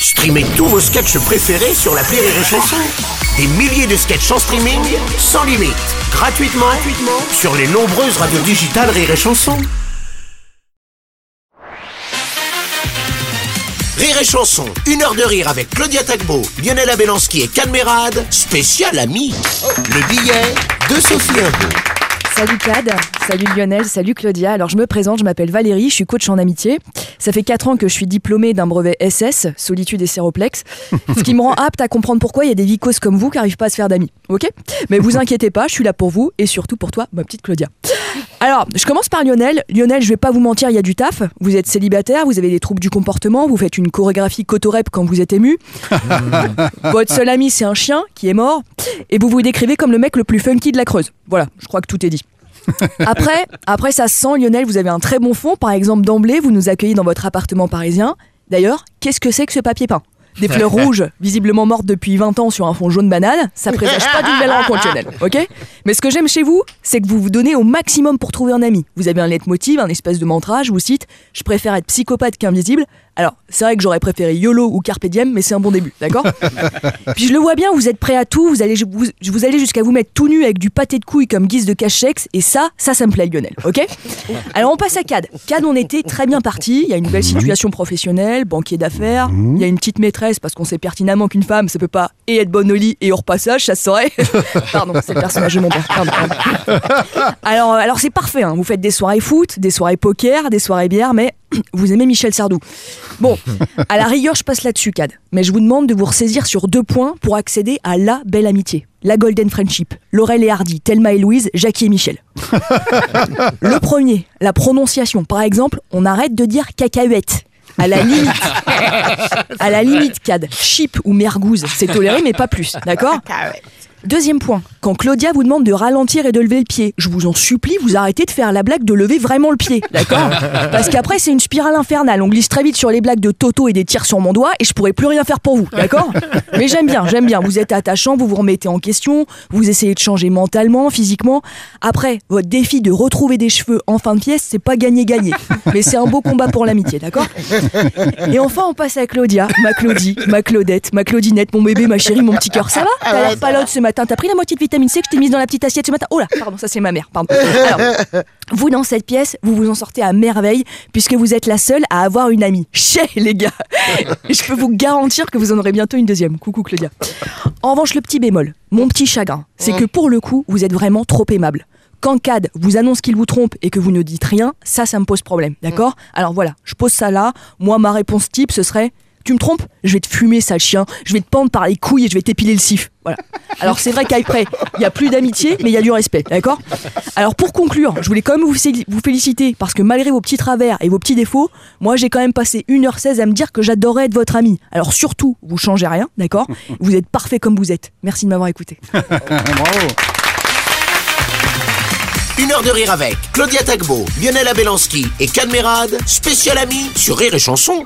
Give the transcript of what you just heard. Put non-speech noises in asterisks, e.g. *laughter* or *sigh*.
Streamez tous vos sketchs préférés sur la Rire et Chanson. Des milliers de sketchs en streaming, sans limite, gratuitement, gratuitement sur les nombreuses radios digitales Rire et Chanson. Rire et Chanson, une heure de rire avec Claudia Tagbo, Lionel Abelanski et Calmerade, spécial ami. Le billet de Sophie Imbeau. Salut Cad, salut Lionel, salut Claudia. Alors je me présente, je m'appelle Valérie, je suis coach en amitié. Ça fait 4 ans que je suis diplômée d'un brevet SS, solitude et séroplexe, *laughs* ce qui me rend apte à comprendre pourquoi il y a des vicos comme vous qui n'arrivent pas à se faire d'amis. Ok? Mais vous *laughs* inquiétez pas, je suis là pour vous et surtout pour toi, ma petite Claudia. Alors, je commence par Lionel. Lionel, je vais pas vous mentir, il y a du taf. Vous êtes célibataire, vous avez des troubles du comportement, vous faites une chorégraphie cotorep quand vous êtes ému. *laughs* Votre seul ami, c'est un chien qui est mort. Et vous vous décrivez comme le mec le plus funky de la Creuse. Voilà, je crois que tout est dit. *laughs* Après, après ça se sent, Lionel, vous avez un très bon fond. Par exemple, d'emblée, vous nous accueillez dans votre appartement parisien. D'ailleurs, qu'est-ce que c'est que ce papier peint? Des fleurs *laughs* rouges, visiblement mortes depuis 20 ans sur un fond jaune banane, ça présage pas d'une belle rencontre, Lionel, *laughs* ok? Mais ce que j'aime chez vous, c'est que vous vous donnez au maximum pour trouver un ami. Vous avez un leitmotiv, un espèce de mantra, je vous cite, je préfère être psychopathe qu'invisible. Alors, c'est vrai que j'aurais préféré YOLO ou Carpe Diem, mais c'est un bon début, d'accord *laughs* Puis je le vois bien, vous êtes prêt à tout, vous allez, vous, vous allez jusqu'à vous mettre tout nu avec du pâté de couilles comme guise de cache-sexe, et ça, ça, ça me plaît, Lionel, ok *laughs* Alors on passe à CAD. CAD, on était très bien parti, il y a une belle situation professionnelle, banquier d'affaires, il y a une petite maîtresse, parce qu'on sait pertinemment qu'une femme, ça peut pas et être bonne au lit et au repassage, ça se saurait. *laughs* pardon, c'est le personnage de mon père, pardon, pardon. Alors, alors c'est parfait, hein. vous faites des soirées foot, des soirées poker, des soirées bière, mais *clears throat* vous aimez Michel Sardou. Bon, à la rigueur, je passe là-dessus, Cad. Mais je vous demande de vous ressaisir sur deux points pour accéder à la belle amitié. La Golden Friendship. Laurel et Hardy, Thelma et Louise, Jackie et Michel. *laughs* Le premier, la prononciation. Par exemple, on arrête de dire cacahuète. À la limite, *laughs* à la limite, Cad, chip ou mergouze, c'est toléré, mais pas plus, d'accord? Deuxième point, quand Claudia vous demande de ralentir et de lever le pied, je vous en supplie, vous arrêtez de faire la blague de lever vraiment le pied, d'accord *laughs* Parce qu'après c'est une spirale infernale, on glisse très vite sur les blagues de Toto et des tirs sur mon doigt et je pourrais plus rien faire pour vous, d'accord *laughs* Mais j'aime bien, j'aime bien, vous êtes attachant, vous vous remettez en question, vous essayez de changer mentalement, physiquement. Après, votre défi de retrouver des cheveux en fin de pièce, c'est pas gagner-gagner, mais c'est un beau combat pour l'amitié, d'accord *laughs* Et enfin on passe à Claudia, ma Claudie, ma Claudette, ma Claudinette, mon bébé, ma chérie, mon petit cœur, ça va? T'as l'air palote ce matin T'as pris la moitié de vitamine C que je t'ai mise dans la petite assiette ce matin Oh là, pardon, ça c'est ma mère, pardon. Alors, vous dans cette pièce, vous vous en sortez à merveille puisque vous êtes la seule à avoir une amie. Chez les gars je peux vous garantir que vous en aurez bientôt une deuxième. Coucou Claudia. En revanche, le petit bémol, mon petit chagrin, c'est que pour le coup, vous êtes vraiment trop aimable. Quand Cad vous annonce qu'il vous trompe et que vous ne dites rien, ça, ça me pose problème, d'accord? Alors voilà, je pose ça là. Moi, ma réponse type, ce serait tu me trompes Je vais te fumer, sale chien. Je vais te pendre par les couilles et je vais t'épiler le sif. Voilà. Alors c'est vrai qu'après, il n'y a plus d'amitié, mais il y a du respect, d'accord? Alors pour conclure, je voulais quand même vous, vous féliciter parce que malgré vos petits travers et vos petits défauts, moi j'ai quand même passé 1h16 à me dire que j'adorais être votre ami. Alors surtout, vous changez rien, d'accord? Vous êtes parfait comme vous êtes. Merci de m'avoir écouté. *laughs* Bravo. Une heure de rire avec Claudia Tagbo, Lionel Abelanski et Calmerade, spécial ami sur Rire et Chanson.